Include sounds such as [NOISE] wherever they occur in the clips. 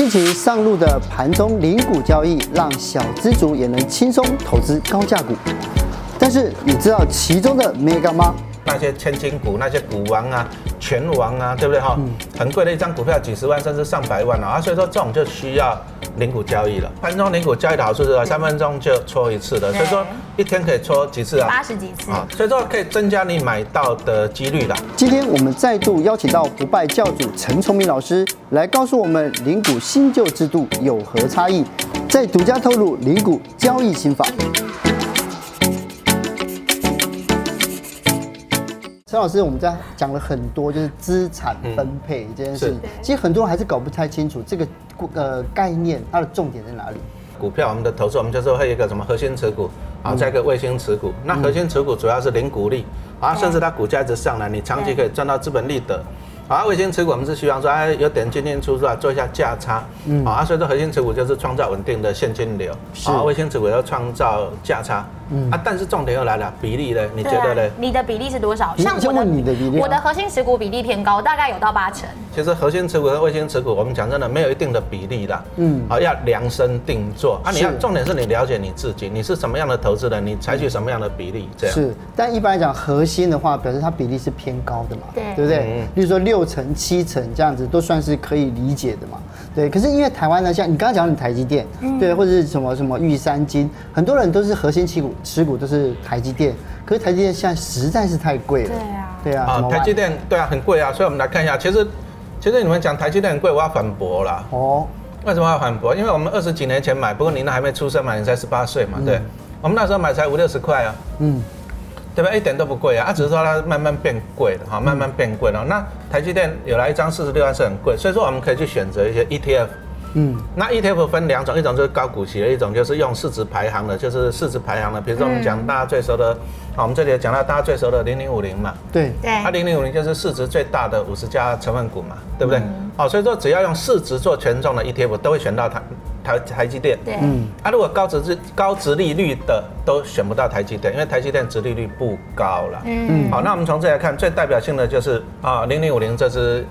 近期上路的盘中零股交易，让小资族也能轻松投资高价股。但是你知道其中的 mega 吗？那些千金股，那些股王啊、拳王啊，对不对哈？嗯、很贵的一张股票，几十万甚至上百万啊，所以说这种就需要零股交易了。盘中零股交易的好处是，三分钟就搓一次的，所以说一天可以搓几次啊？八十几次啊，所以说可以增加你买到的几率了。今天我们再度邀请到不败教主陈崇明老师来告诉我们零股新旧制度有何差异，再独家透露零股交易心法。陈老师，我们在讲了很多，就是资产分配这件事情。其实很多人还是搞不太清楚这个呃概念，它的重点在哪里？股票我们的投资，我们就是会有一个什么核心持股啊，再一个卫星持股。那核心持股主要是零股利啊，甚至它股价一直上来，你长期可以赚到资本利得。啊，卫星持股我们是希望说，哎，有点进进出出啊，做一下价差。嗯。啊，所以说核心持股就是创造稳定的现金流。是。啊，卫星持股要创造价差。嗯。啊，但是重点又来了，比例呢？你觉得呢？你的比例是多少？像我的，你的比例，我的核心持股比例偏高，大概有到八成。其实核心持股和卫星持股，我们讲真的没有一定的比例的。嗯。啊，要量身定做。啊，你要重点是你了解你自己，你是什么样的投资人，你采取什么样的比例这样。是。但一般来讲，核心的话，表示它比例是偏高的嘛？对。对不对？嗯。比如说六成、七成。这样子都算是可以理解的嘛？对，可是因为台湾呢，像你刚刚讲的台积电，嗯、对，或者是什么什么玉山金，很多人都是核心持股，持股都是台积电。可是台积电现在实在是太贵了。对啊，对啊。啊，台积电对啊，很贵啊。所以我们来看一下，其实其实你们讲台积电很贵，我要反驳啦。哦。为什么要反驳？因为我们二十几年前买，不过您那还没出生嘛，你才十八岁嘛，对。嗯、我们那时候买才五六十块啊。嗯。对吧？一点都不贵啊，它只是说它慢慢变贵了哈，慢慢变贵了。那台积电有来一张四十六万是很贵，所以说我们可以去选择一些 ETF。嗯，那 ETF 分两种，一种就是高股息的，一种就是用市值排行的，就是市值排行的。比如说我们讲大家最熟的，好，我们这里讲到大家最熟的零零五零嘛。对对。它零零五零就是市值最大的五十家成分股嘛，对不对？哦，所以说只要用市值做权重的 ETF 都会选到它。台台积电，对，嗯，啊，如果高值高值利率的都选不到台积电，因为台积电值利率不高了，嗯，好，那我们从这来看，最代表性的就是啊，零零五零这支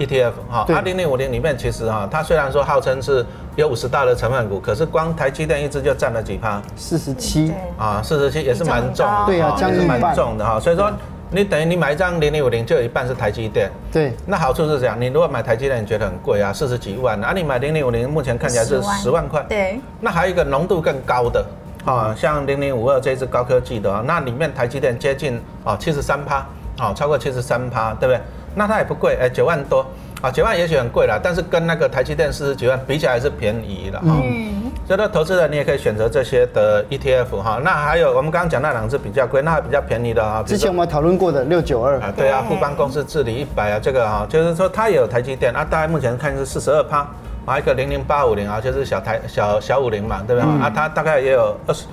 ETF 哈，二，零零五零里面其实哈，它虽然说号称是有五十大的成分股，可是光台积电一支就占了几趴，四十七，啊，四十七也是蛮重的，对啊，也是蛮重的哈，所以说。你等于你买一张零零五零，就有一半是台积电。对。那好处是这样，你如果买台积电，你觉得很贵啊，四十几万啊，你买零零五零，目前看起来是十万块。对。那还有一个浓度更高的啊，像零零五二这支高科技的，那里面台积电接近啊七十三趴，啊超过七十三趴，对不对？那它也不贵，哎九万多。啊，九万也许很贵了，但是跟那个台积电四十几万比起来还是便宜的哈。嗯。所以说，投资人你也可以选择这些的 ETF 哈。那还有我们刚刚讲那两只比较贵，那还比较便宜的啊。之前我们讨论过的六九二。啊，对啊，富邦公司治理一百啊，这个哈，就是说它也有台积电啊，大概目前看是四十二趴。啊，一个零零八五零啊，就是小台小小五零嘛，对不对？嗯、啊，它大概也有二十，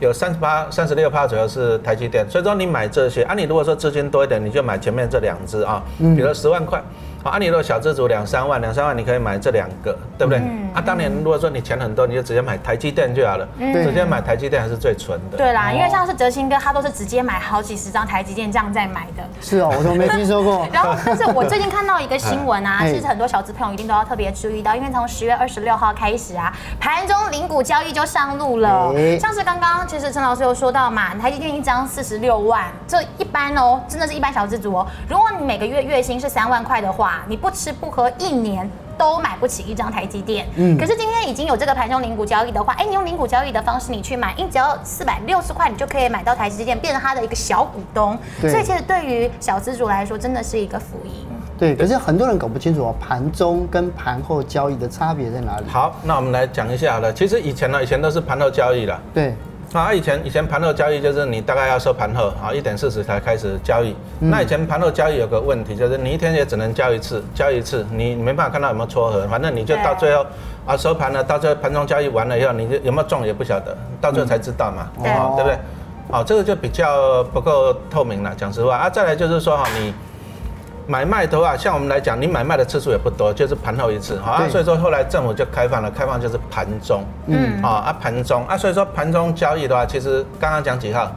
有三十八、三十六趴左右是台积电。所以说你买这些啊，你如果说资金多一点，你就买前面这两只啊，比如十万块。啊，你如果小资族两三万，两三万你可以买这两个，对不对？嗯、啊，当年如果说你钱很多，你就直接买台积电就好了，嗯、直接买台积电还是最纯的。对啦，因为像是哲兴哥，他都是直接买好几十张台积电这样在买的。是哦，我都没听说过。[LAUGHS] 然后，但是我最近看到一个新闻啊，[LAUGHS] 其实很多小资朋友一定都要特别注意到，因为从十月二十六号开始啊，盘中零股交易就上路了。欸、像是刚刚其实陈老师有说到嘛，台积电一张四十六万，这一般哦，真的是一般小资族哦。如果你每个月月薪是三万块的话，你不吃不喝一年都买不起一张台积电，嗯，可是今天已经有这个盘中零股交易的话，哎，你用零股交易的方式你去买，你只要四百六十块，你就可以买到台积电，变成它的一个小股东。对所以其实对于小资主来说，真的是一个福音。对，可是很多人搞不清楚哦，盘中跟盘后交易的差别在哪里？好，那我们来讲一下好了。其实以前呢，以前都是盘后交易了。对。啊，以前以前盘后交易就是你大概要收盘后啊，一点四十才开始交易。嗯、那以前盘后交易有个问题，就是你一天也只能交一次，交一次，你没办法看到有没有撮合，反正你就到最后啊收盘了，到最后盘中交易完了以后，你就有没有中也不晓得，到最后才知道嘛，对不对？好、啊，这个就比较不够透明了，讲实话啊。再来就是说哈，你。买卖的话，像我们来讲，你买卖的次数也不多，就是盘后一次，好对。啊，所以说后来政府就开放了，开放就是盘中，嗯，啊啊盘中。啊，所以说盘中交易的话，其实刚刚讲几号？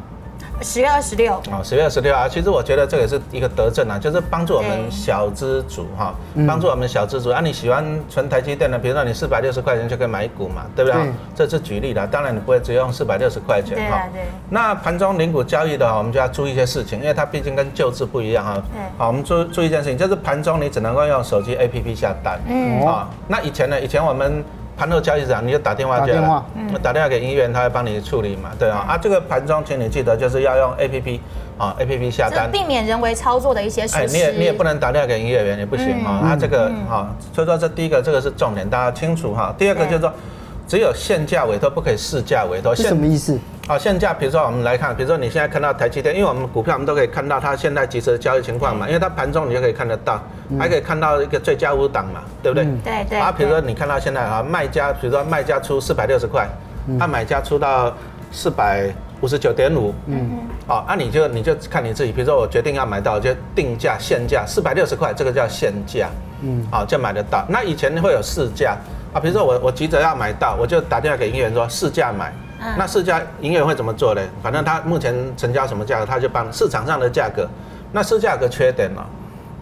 十月二十六哦，十月二十六啊，其实我觉得这也是一个德政啊，就是帮助我们小资主哈，帮助我们小资主啊。你喜欢存台积电的，比如说你四百六十块钱就可以买一股嘛，对不对？这是举例的，当然你不会只用四百六十块钱哈。对。那盘中零股交易的话，我们就要注意一些事情，因为它毕竟跟旧制不一样哈。对。好，我们注注意一件事情，就是盘中你只能够用手机 APP 下单。嗯。啊，那以前呢？以前我们。盘后交易场，你就打电话就好了，打电话给营业员，他会帮你处理嘛，对啊。啊，这个盘中，请你记得就是要用 A P P 啊，A P P 下单，避免人为操作的一些事情。哎，你也你也不能打电话给营业员，也不行哈。啊，这个哈，所以说这第一个这个是重点，大家清楚哈。第二个就是说。只有限价委托，不可以市价委托。是什么意思？好，现价，比如说我们来看，比如说你现在看到台积电，因为我们股票我们都可以看到它现在即时的交易情况嘛，因为它盘中你就可以看得到，还可以看到一个最佳五档嘛，对不对？对对。啊，比如说你看到现在啊，卖家，比如说卖家出四百六十块，啊，买家出到四百五十九点五，嗯，好，啊，你就你就看你自己，比如说我决定要买到，就定价现价四百六十块，这个叫现价，嗯，好，就买得到。那以前会有市价。啊，比如说我我急着要买到，我就打电话给营业员说市价买。嗯、那市价营业员会怎么做呢？反正他目前成交什么价格，他就帮市场上的价格。那市价格缺点了，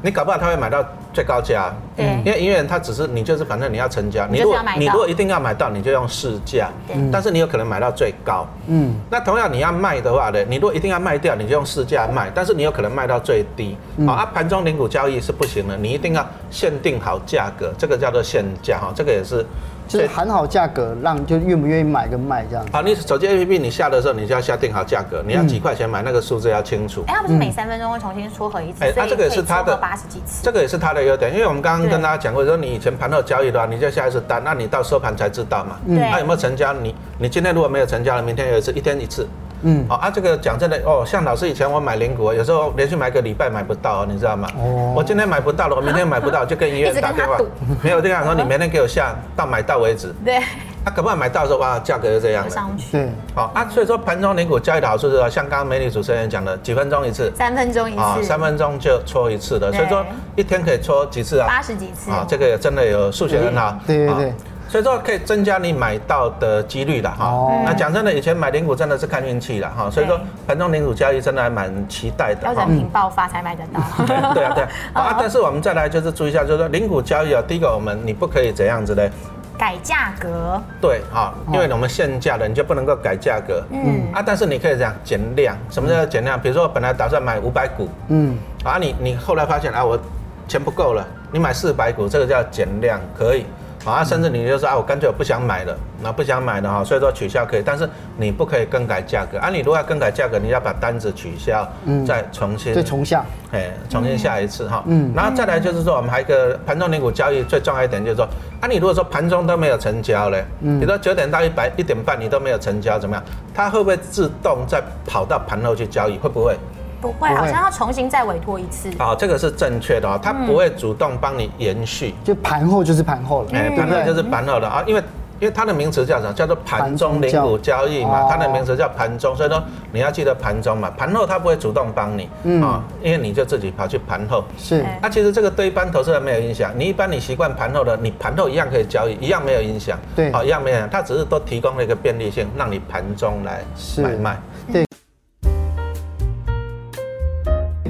你搞不好他会买到。最高价，嗯，因为营业员他只是你就是反正你要成交，你如果你如果一定要买到，你就用市价，嗯，但是你有可能买到最高，嗯，那同样你要卖的话呢，你如果一定要卖掉，你就用市价卖，但是你有可能卖到最低，好，啊，盘中零股交易是不行的，你一定要限定好价格，这个叫做限价哈，这个也是，就是喊好价格，让就愿不愿意买跟卖这样。好，你手机 APP 你下的时候，你就要下定好价格，你要几块钱买那个数字要清楚。哎，它不是每三分钟会重新撮合一次，哎，它这个也是它的八十几次，这个也是它的。优点，因为我们刚刚跟大家讲过，说你以前盘后交易的话，你就下一次单，那你到收盘才知道嘛。嗯。那有没有成交？你你今天如果没有成交了，明天有一次，一天一次。嗯。哦啊，这个讲真的哦，像老师以前我买零股，有时候连续买个礼拜买不到，你知道吗？哦。我今天买不到了，我明天买不到，就跟医院打电话。[LAUGHS] 没有这样说，你明天给我下到买到为止。对。他可不可以买到的时候，哇，价格就这样了。上去。对。好啊，所以说盘中灵股交易的好处是，像刚刚美女主持人讲的，几分钟一次。三分钟一次。啊，三分钟就搓一次的，所以说一天可以搓几次啊？八十几次。啊，这个真的有数学很好。对对对。所以说可以增加你买到的几率的哈。哦。那讲真的，以前买零股真的是看运气了哈。所以说盘中零股交易真的还蛮期待的。要人品爆发才买得到。[LAUGHS] 对啊对啊。[LAUGHS] 啊，但是我们再来就是注意一下，就是说零股交易啊，第一个我们你不可以怎样子嘞？改价格，对，哈，因为我们限价的，你就不能够改价格，嗯啊，但是你可以这样减量，什么叫减量？比如说我本来打算买五百股，嗯，啊，你你后来发现啊，我钱不够了，你买四百股，这个叫减量，可以。啊，甚至你就是啊，我干脆我不想买了，那不想买了哈，所以说取消可以，但是你不可以更改价格啊。你如果要更改价格，你要把单子取消，嗯，再重新再重下，哎，重新下一次哈，嗯，然后再来就是说，我们还有一个盘中零股交易最重要一点就是说，啊，你如果说盘中都没有成交嘞，嗯，比如说九点到一百一点半你都没有成交，怎么样？它会不会自动再跑到盘后去交易？会不会？不会，好像要重新再委托一次。哦，这个是正确的哦，他不会主动帮你延续，就盘后就是盘后了，哎，盘后就是盘后的。啊，因为因为它的名词叫什么？叫做盘中零股交易。嘛，它的名词叫盘中，所以说你要记得盘中嘛，盘后它不会主动帮你，啊，因为你就自己跑去盘后。是，那其实这个对一般投资人没有影响，你一般你习惯盘后的，你盘后一样可以交易，一样没有影响，对，好，一样没有影响，它只是都提供了一个便利性，让你盘中来买卖。对。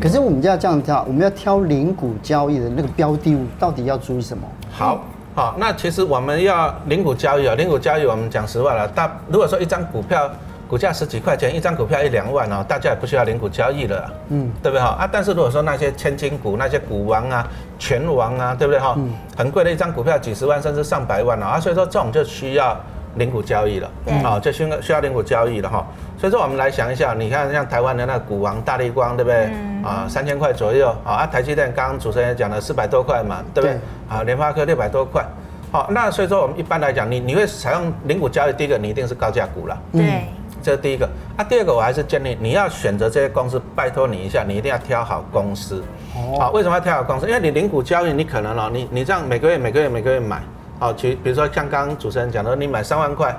可是我们就要这样挑，我们要挑零股交易的那个标的物，到底要注意什么？好，好，那其实我们要零股交易啊，零股交易我们讲实话了，大如果说一张股票股价十几块钱，一张股票一两万哦，大家也不需要零股交易了，嗯，对不对哈？啊，但是如果说那些千金股、那些股王啊、拳王啊，对不对哈？嗯，很贵的一张股票几十万甚至上百万啊，所以说这种就需要。零股交易了，啊，就需需要零股交易了哈。所以说我们来想一下，你看像台湾的那个股王大立光，对不对？啊，三千块左右，啊，台积电刚刚主持人也讲了四百多块嘛，对不对？啊，联发科六百多块，好，那所以说我们一般来讲，你你会采用零股交易，第一个你一定是高价股了，对，这是第一个。啊，第二个我还是建议你要选择这些公司，拜托你一下，你一定要挑好公司。好，为什么要挑好公司？因为你零股交易，你可能哦，你你这样每个月每个月每个月买。好，其比如说像刚刚主持人讲的，你买三万块，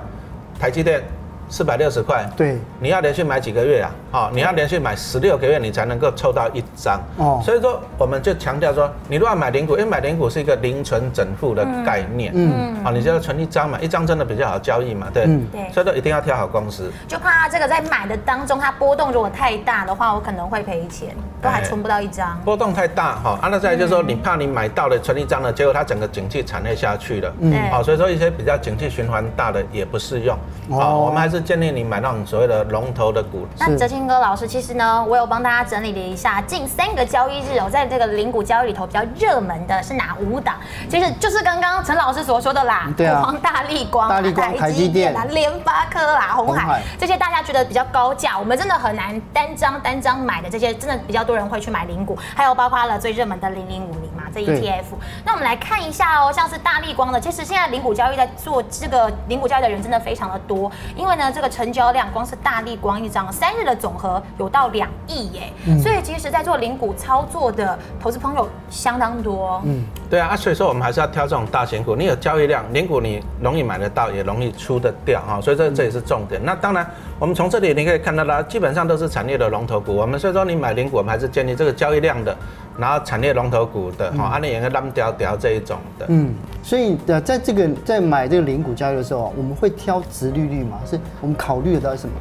台积电四百六十块，对，你要连续买几个月啊？哦，你要连续买十六个月，你才能够抽到一张。哦，所以说我们就强调说，你如果要买零股，因为买零股是一个零存整付的概念。嗯，好，你就要存一张嘛，一张真的比较好交易嘛，对。对。所以说一定要挑好公司。就怕这个在买的当中，它波动如果太大的话，我可能会赔钱，都还存不到一张。波动太大哈，啊，那再来就是说，你怕你买到了存一张了，结果它整个景气产业下去了。嗯。好，所以说一些比较景气循环大的也不适用。哦。我们还是建议你买那种所谓的龙头的股。那哲清哥老师，其实呢，我有帮大家整理了一下，近三个交易日哦，在这个零股交易里头比较热门的是哪五档？其实就是刚刚陈老师所说的啦，对啊，大力光、大立光、台积电啦、联发科啦、红海这些大家觉得比较高价，我们真的很难单张单张买的这些，真的比较多人会去买零股，还有包括了最热门的零零五零嘛，这 ETF。那我们来看一下哦，像是大力光的，其实现在零股交易在做这个零股交易的人真的非常的多，因为呢，这个成交量光是大立光一张三日的总和有到两亿耶，嗯、所以其实，在做零股操作的投资朋友相当多。嗯，对啊，所以说我们还是要挑这种大型股，你有交易量，零股你容易买得到，也容易出得掉哈，所以这这也是重点。那当然，我们从这里你可以看到啦，基本上都是产业的龙头股。我们所以说你买零股，我们还是建立这个交易量的，然后产业龙头股的，哈、嗯，安利也个浪调调这一种的。嗯，所以的在这个在买这个零股交易的时候，我们会挑殖利率嘛？是我们考虑的到底什么？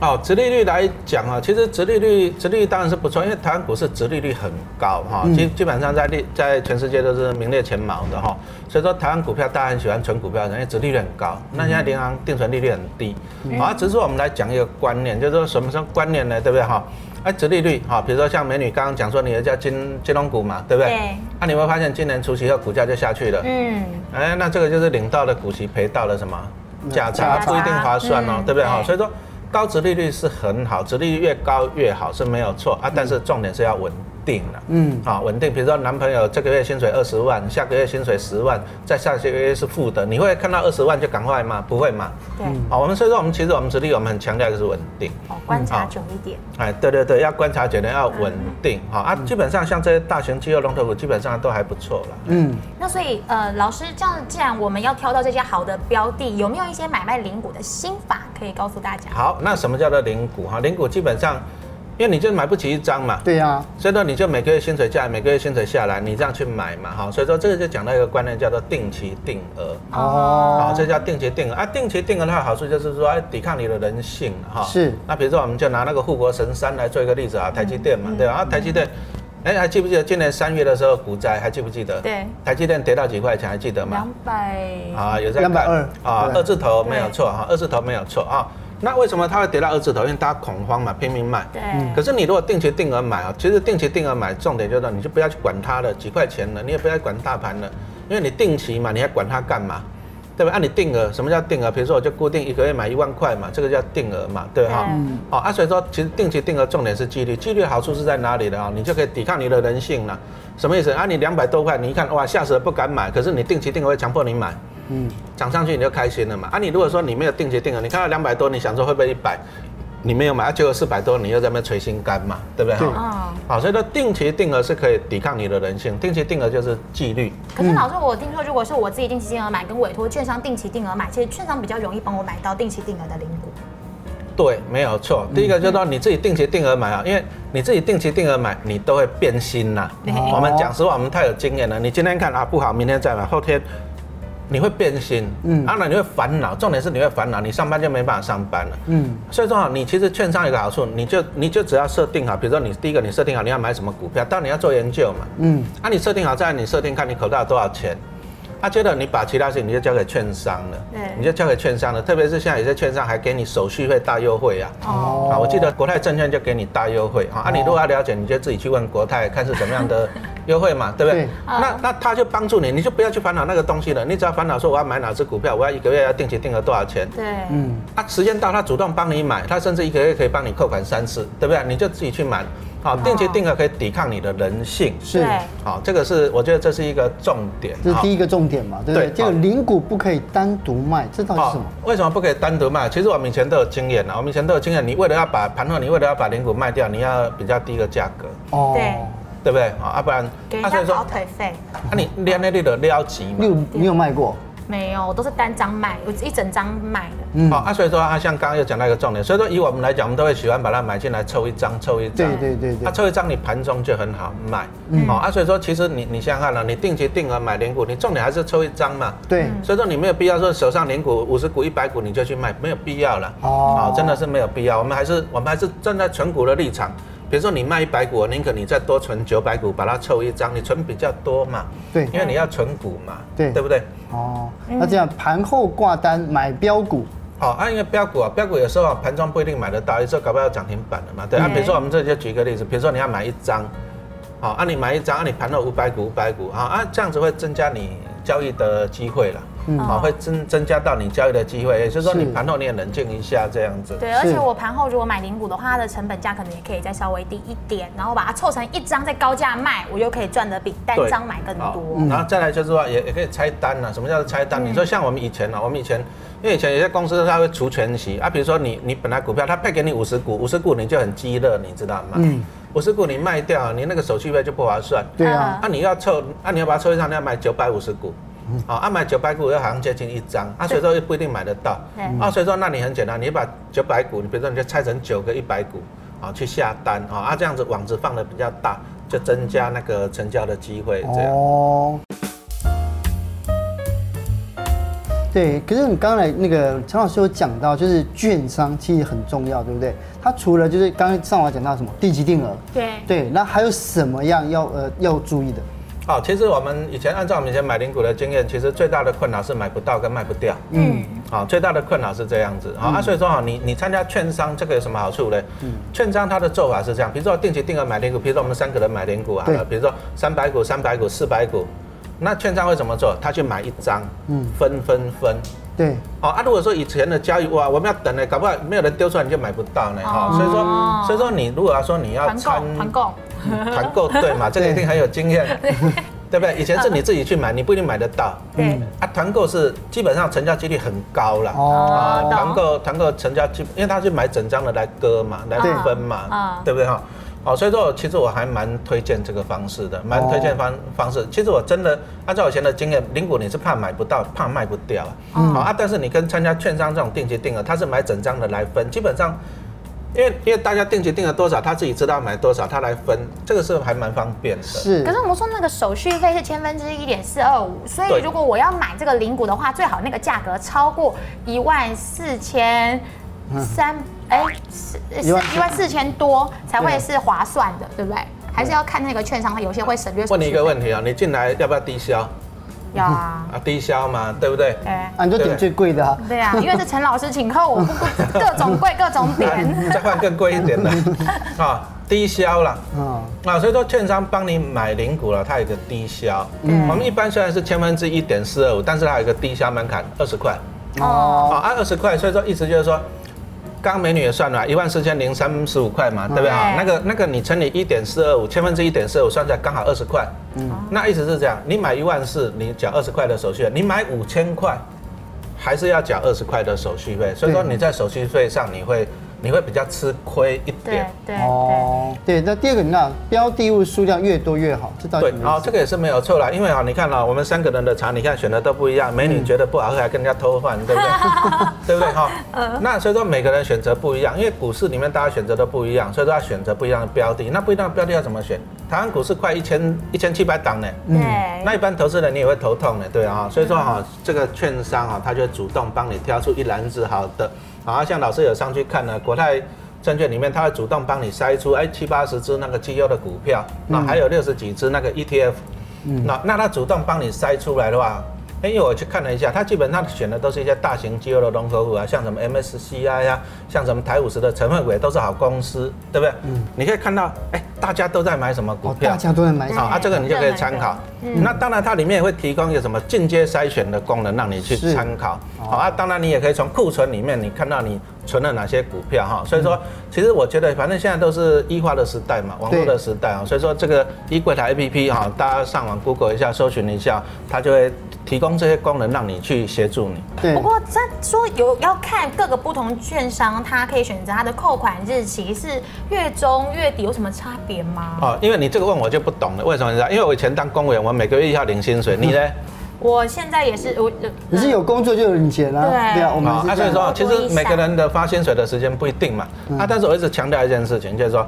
哦，殖利率来讲啊，其实殖利率，殖利率当然是不错，因为台湾股市殖利率很高哈，基基本上在利在全世界都是名列前茅的哈，所以说台湾股票大家很喜欢存股票，因为殖利率很高。那现在银行定存利率很低，啊，只是我们来讲一个观念，就是说什么什么观念呢？对不对哈？哎，殖利率哈，比如说像美女刚刚讲说你的叫金金融股嘛，对不对？对。那你会发现今年除夕后股价就下去了，嗯，哎，那这个就是领到的股息赔到了什么价差，不一定划算哦，对不对哈？所以说。高殖利率是很好，殖利率越高越好是没有错啊，但是重点是要稳定了，嗯，好稳定。比如说男朋友这个月薪水二十万，下个月薪水十万，再下个月是负的，你会看到二十万就赶快吗？不会嘛？对，好，我们所以说我们其实我们实力我们很强调就是稳定，哦，观察久一点，哎，对对对，要观察久一点，要稳定，好啊，基本上像这些大型机构龙头股基本上都还不错了，嗯，那所以呃，老师这样，既然我们要挑到这些好的标的，有没有一些买卖零股的心法可以告诉大家？好，那什么叫做零股哈？零股基本上。因为你就买不起一张嘛，对呀、啊，所以说你就每个月薪水下来，每个月薪水下来，你这样去买嘛，哈，所以说这个就讲到一个观念，叫做定期定额，哦，好，这叫定期定额。啊，定期定额它的好处就是说，抵抗你的人性，哈，是，那比如说我们就拿那个护国神山来做一个例子啊，台积电嘛，嗯、对吧？啊，台积电，哎，还记不记得今年三月的时候股灾，还记不记得？对，台积电跌到几块钱，还记得吗？两百，啊，有在两百二，啊，二字头没有错哈，二字头没有错啊。那为什么它会跌到二字头？因为大家恐慌嘛，拼命卖。对。可是你如果定期定额买啊，其实定期定额买重点就是你就不要去管它了，几块钱了，你也不要去管大盘了，因为你定期嘛，你还管它干嘛？对吧？按你定额，什么叫定额？比如说我就固定一个月买一万块嘛，这个叫定额嘛，对哈。嗯。好啊，所以说其实定期定额重点是纪律，纪律好处是在哪里的啊？你就可以抵抗你的人性了。什么意思？啊，你两百多块，你一看哇，吓死了不敢买，可是你定期定额会强迫你买。嗯，涨上去你就开心了嘛？啊，你如果说你没有定期定额，你看到两百多，你想说会不会一百？你没有买，啊，结果四百多，你又在那边捶心肝嘛，对不对？对。好，所以说定期定额是可以抵抗你的人性，定期定额就是纪律。可是老师，我听说如果是我自己定期定额买，跟委托券商定期定额买，其实券商比较容易帮我买到定期定额的零股。对，没有错。第一个就是说你自己定期定额买啊，因为你自己定期定额买，你都会变心呐。我们讲实话，我们太有经验了。你今天看啊不好，明天再买，后天。你会变心，嗯，啊，那你会烦恼，重点是你会烦恼，你上班就没办法上班了，嗯，所以说啊，你其实券商有个好处，你就你就只要设定好，比如说你第一个你设定好你要买什么股票，当然你要做研究嘛，嗯，啊你设定好，再来你设定看你口袋有多少钱。啊，接着你把其他事情你就交给券商了，对，你就交给券商了。特别是现在有些券商还给你手续费大优惠啊。哦。啊，我记得国泰证券就给你大优惠啊。啊，你如果要了解，你就自己去问国泰，看是怎么样的优惠嘛，对不对？那那他就帮助你，你就不要去烦恼那个东西了。你只要烦恼说我要买哪只股票，我要一个月要定期定额多少钱。对。嗯。啊，时间到他主动帮你买，他甚至一个月可以帮你扣款三次，对不对？你就自己去买。好，定期定额可以抵抗你的人性，是好，这个是我觉得这是一个重点，这是第一个重点嘛，对不对？这个零股不可以单独卖，这到底是什么？为什么不可以单独卖？其实我们以前都有经验了，我们以前都有经验，你为了要把盘后，你为了要把零股卖掉，你要比较低的价格，哦，对，对不对？啊，不然，给人家跑腿费，那你练那里的撩级嘛？你有你有卖过？没有，我都是单张卖，我一整张卖的。嗯，好啊，所以说啊，像刚刚又讲到一个重点，所以说以我们来讲，我们都会喜欢把它买进来抽一张，抽一张。对对对对。啊，抽一张你盘中就很好卖。嗯。好啊，所以说其实你你想想看了，你定期定额买零股，你重点还是抽一张嘛。对。所以说你没有必要说手上零股五十股一百股你就去卖，没有必要了。哦。好，真的是没有必要。我们还是我们还是站在存股的立场。比如说你卖一百股，我宁可你再多存九百股，把它凑一张，你存比较多嘛。对，因为你要存股嘛。对，对不对？哦，那这样盘后挂单买标股。好、哦，啊，因为标股啊，标股有时候盘中不一定买得到，有时候搞不好要涨停板的嘛。对啊，比如说我们这里就举一个例子，比如说你要买一张，好，啊，你买一张，啊，你盘了五百股，五百股，好啊，这样子会增加你交易的机会了。嗯，好，会增增加到你交易的机会，也就是说你盘后你也冷静一下这样子。对，而且我盘后如果买零股的话，它的成本价可能也可以再稍微低一点，然后把它凑成一张再高价卖，我就可以赚得比单张买更多。然后再来就是说也也可以拆单了，什么叫做拆单？你说像我们以前呢，我们以前因为以前有些公司它会除权息啊，比如说你你本来股票它配给你五十股，五十股你就很鸡肋，你知道吗？嗯。五十股你卖掉，你那个手续费就不划算。对啊。啊，你要凑，啊你要把它凑一张，你要买九百五十股。好，啊买九百股又好像接近一张，啊所以说又不一定买得到，啊所以说那你很简单，你把九百股，你比如说你就拆成九个一百股，啊去下单，啊啊这样子网子放的比较大，就增加那个成交的机会，这样。哦。对，可是你刚才那个陈老师有讲到，就是券商其实很重要，对不对？它除了就是刚才上网讲到什么定级定额，对对，那还有什么样要呃要注意的？好，其实我们以前按照我们以前买零股的经验，其实最大的困扰是买不到跟卖不掉。嗯，好，最大的困扰是这样子。好、嗯、啊，所以说哈，你你参加券商这个有什么好处呢？嗯，券商它的做法是这样，比如说定期定额买零股，比如说我们三个人买零股好了，比如说三百股、三百股、四百股，那券商会怎么做？他去买一张，嗯，分分分。对，好啊，如果说以前的交易哇，我们要等呢，搞不好没有人丢出来你就买不到呢。哈、哦，所以说所以说你如果要说你要参团购，团购 [LAUGHS] 对嘛？这个一定很有经验。[LAUGHS] 对不对？以前是你自己去买，你不一定买得到。嗯。啊，团购是基本上成交几率很高了。哦。啊，团购团购成交基，因为他去买整张的来割嘛，来分嘛，啊，对不对哈？哦，所以说其实我还蛮推荐这个方式的，蛮推荐方方式。其实我真的按照我以前的经验，零股你是怕买不到，怕卖不掉。嗯。啊，但是你跟参加券商这种定期定额，他是买整张的来分，基本上。因为因为大家定期定了多少，他自己知道买多少，他来分，这个是还蛮方便的。是。可是我们说那个手续费是千分之一点四二五，所以如果我要买这个零股的话，最好那个价格超过一万四千三，哎，是一万四千多才会是划算的，对不对？还是要看那个券商，有些会省略。问你一个问题啊，你进来要不要低消？要啊，[LAUGHS] 啊低消嘛，对不对？对，啊，你就点最贵的啊。对啊，因为是陈老师请客，我不各种贵各种点。[LAUGHS] 再换更贵一点的 [LAUGHS] 啊，低消了。嗯，啊，所以说券商帮你买零股了，它有一个低消。嗯，我们一般虽然是千分之一点四二五，但是它有一个低消门槛二十块。哦，啊，二十块，所以说意思就是说。刚刚美女也算了，一万四千零三十五块嘛，对不对啊？那个那个你乘以一点四二五，千分之一点四二五，算出来刚好二十块。嗯，那意思是这样，你买一万四，你缴二十块的手续费；你买五千块，还是要缴二十块的手续费。所以说你在手续费上你会。你会比较吃亏一点，对哦，对。那第二个，你看标的物数量越多越好，这倒对。哦，这个也是没有错啦，因为啊，你看啊，我们三个人的茶，你看选的都不一样，美女觉得不好喝还跟人家偷换，对不对？[LAUGHS] 对不对哈？[LAUGHS] 那所以说每个人选择不一样，因为股市里面大家选择都不一样，所以说要选择不一样的标的。那不一样的标的要怎么选？台湾股市快一千一千七百档呢，嗯，那一般投资人你也会头痛呢，对啊。所以说哈，这个券商啊，他就主动帮你挑出一篮子好的。好，像老师有上去看呢，国泰证券里面，他会主动帮你筛出哎七八十只那个绩优的股票，那还有六十几只那个 ETF，那那他主动帮你筛出来的话，因为我去看了一下，他基本上选的都是一些大型绩优的龙头股啊，像什么 MSCI 啊，像什么台五十的成分股都是好公司，对不对？嗯，你可以看到，哎，大家都在买什么股票？大家都在买什么？啊，这个你就可以参考。那当然，它里面也会提供一个什么进阶筛选的功能，让你去参考。好啊，当然你也可以从库存里面，你看到你存了哪些股票哈。所以说，其实我觉得，反正现在都是一化的时代嘛，网络的时代啊。所以说，这个一柜台 APP 哈，大家上网 Google 一下，搜寻一下，它就会。提供这些功能让你去协助你。对。不过在说有要看各个不同券商，它可以选择它的扣款日期是月中、月底有什么差别吗？哦，因为你这个问我就不懂了，为什么你知道？因为我以前当公务员，我每个月要领薪水，你呢？[LAUGHS] 我现在也是，我你是有工作就有领钱啊。对对啊，我们啊，所以说其实每个人的发薪水的时间不一定嘛。啊，但是我一直强调一件事情，就是说。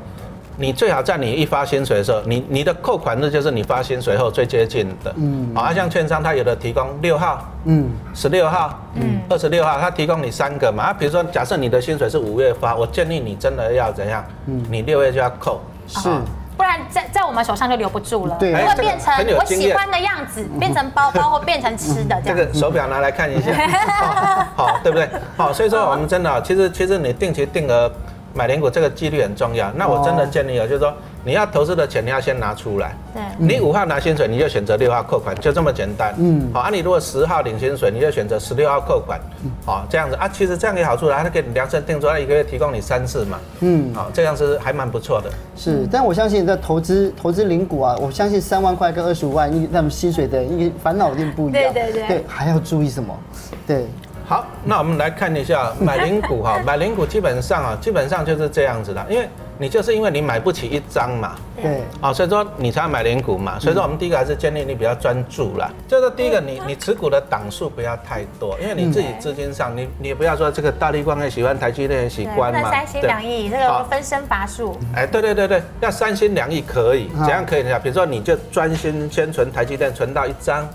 你最好在你一发薪水的时候，你你的扣款日就是你发薪水后最接近的。嗯，好，像券商它有的提供六号，嗯，十六号，嗯，二十六号，它提供你三个嘛。啊，比如说假设你的薪水是五月发，我建议你真的要怎样？嗯，你六月就要扣，是，不然在在我们手上就留不住了，对，会变成我喜欢的样子，[LAUGHS] 变成包包或变成吃的这样。这个手表拿来看一下，[LAUGHS] 好，对不对？好，所以说我们真的，其实其实你定期定额。买零股这个纪律很重要，那我真的建议啊，就是说你要投资的钱你要先拿出来。对，你五号拿薪水，你就选择六号扣款，就这么简单。嗯，好，啊，你如果十号领薪水，你就选择十六号扣款。好，这样子啊，其实这样有好处的，它给你量身定做，它一个月提供你三次嘛。嗯，好，这样是还蛮不错的。是，但我相信在投资投资零股啊，我相信三万块跟二十五万，你那么薪水的，因为烦恼一定不一样。对对对。对，还要注意什么？对。好，那我们来看一下买零股哈，[LAUGHS] 买零股基本上啊，基本上就是这样子的，因为你就是因为你买不起一张嘛，对，啊，所以说你才要买零股嘛，所以说我们第一个还是建议你比较专注啦，就是第一个你你持股的档数不要太多，因为你自己资金上你你不要说这个大力光也喜欢，台积电也喜欢嘛，三心两意，这个分身乏术，哎，对对对对，要三心两意可以，怎样可以呢？比如说你就专心先存台积电，存到一张。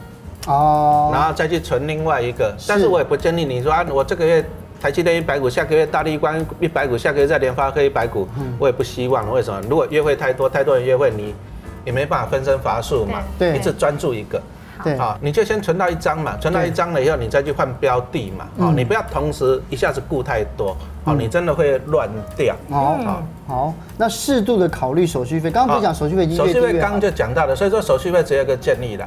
哦，然后再去存另外一个，但是。我也不建议你说啊，我这个月台积电一百股，下个月大力光一百股，下个月再联发科一百股，我也不希望。为什么？如果约会太多，太多人约会，你也没办法分身乏术嘛。对，一直专注一个。对，好，你就先存到一张嘛，存到一张了以后，你再去换标的嘛。好，你不要同时一下子顾太多，哦，你真的会乱掉。好，好，好，那适度的考虑手续费。刚刚不是讲手续费？手续费刚刚就讲到了，所以说手续费只有一个建议的。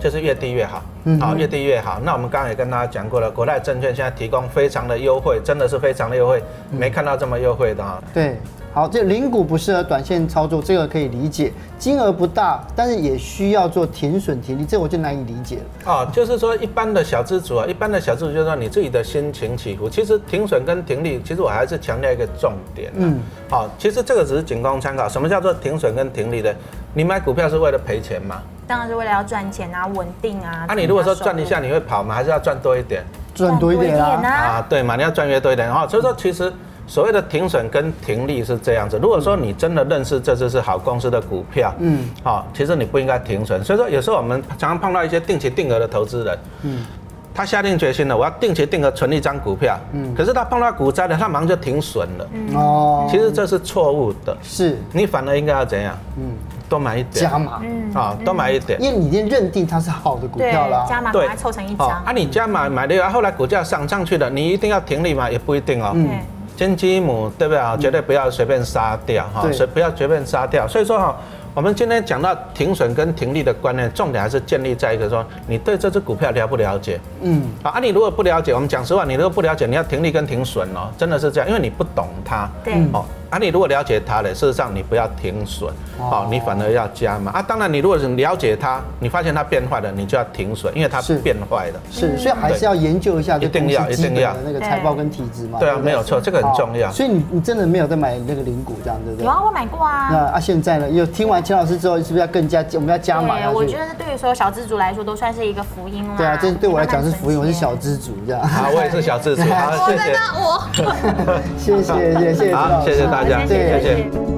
就是越低越好，好，越低越好。那我们刚刚也跟大家讲过了，国泰证券现在提供非常的优惠，真的是非常的优惠，没看到这么优惠的哈。对，好，这零股不适合短线操作，这个可以理解，金额不大，但是也需要做停损停利，这我就难以理解了。啊，就是说一般的小资主啊，一般的小资主就是说你自己的心情起伏，其实停损跟停利，其实我还是强调一个重点。嗯，好，其实这个只是仅供参考。什么叫做停损跟停利的？你买股票是为了赔钱吗？当然是为了要赚钱啊，稳定啊。啊，你如果说赚一下你会跑吗？还是要赚多一点？赚多一点啊！啊，对嘛，你要赚越多一点哈。所以说，其实所谓的停损跟停利是这样子。如果说你真的认识这只是好公司的股票，嗯，好，其实你不应该停损。所以说，有时候我们常常碰到一些定期定额的投资人，嗯。他下定决心了，我要定期定额存一张股票。嗯，可是他碰到股灾了，他马上就停损了。哦，其实这是错误的。是，你反而应该要怎样？嗯，多买一点。加码。嗯，啊，多买一点。因为你已经认定它是好的股票了。加码，把它凑成一张。啊，你加码买了，后来股价上上去了，你一定要停利吗？也不一定哦。嗯。金鸡母对不对啊？绝对不要随便杀掉哈，随不要随便杀掉。所以说哈。我们今天讲到停损跟停利的观念，重点还是建立在一个说，你对这只股票了不了解？嗯，啊，你如果不了解，我们讲实话，你如果不了解，你要停利跟停损哦，真的是这样，因为你不懂它。对，哦。啊，你如果了解它的，事实上你不要停损，哦，你反而要加嘛啊。当然，你如果是了解它，你发现它变坏了，你就要停损，因为它是变坏了。是，所以还是要研究一下，一定要一定要那个财报跟体质嘛。对啊，没有错，这个很重要。所以你你真的没有在买那个零股这样，对不对？有啊，我买过啊。那啊，现在呢？又听完钱老师之后，是不是要更加我们要加码？对，我觉得对于所有小资族来说，都算是一一个福音了。对啊，这对我来讲 [LAUGHS] 是福音，我是小资族这样。好，我也是小资族。[LAUGHS] 好，谢谢。我。[LAUGHS] 谢谢谢谢，好，谢谢大家，谢谢。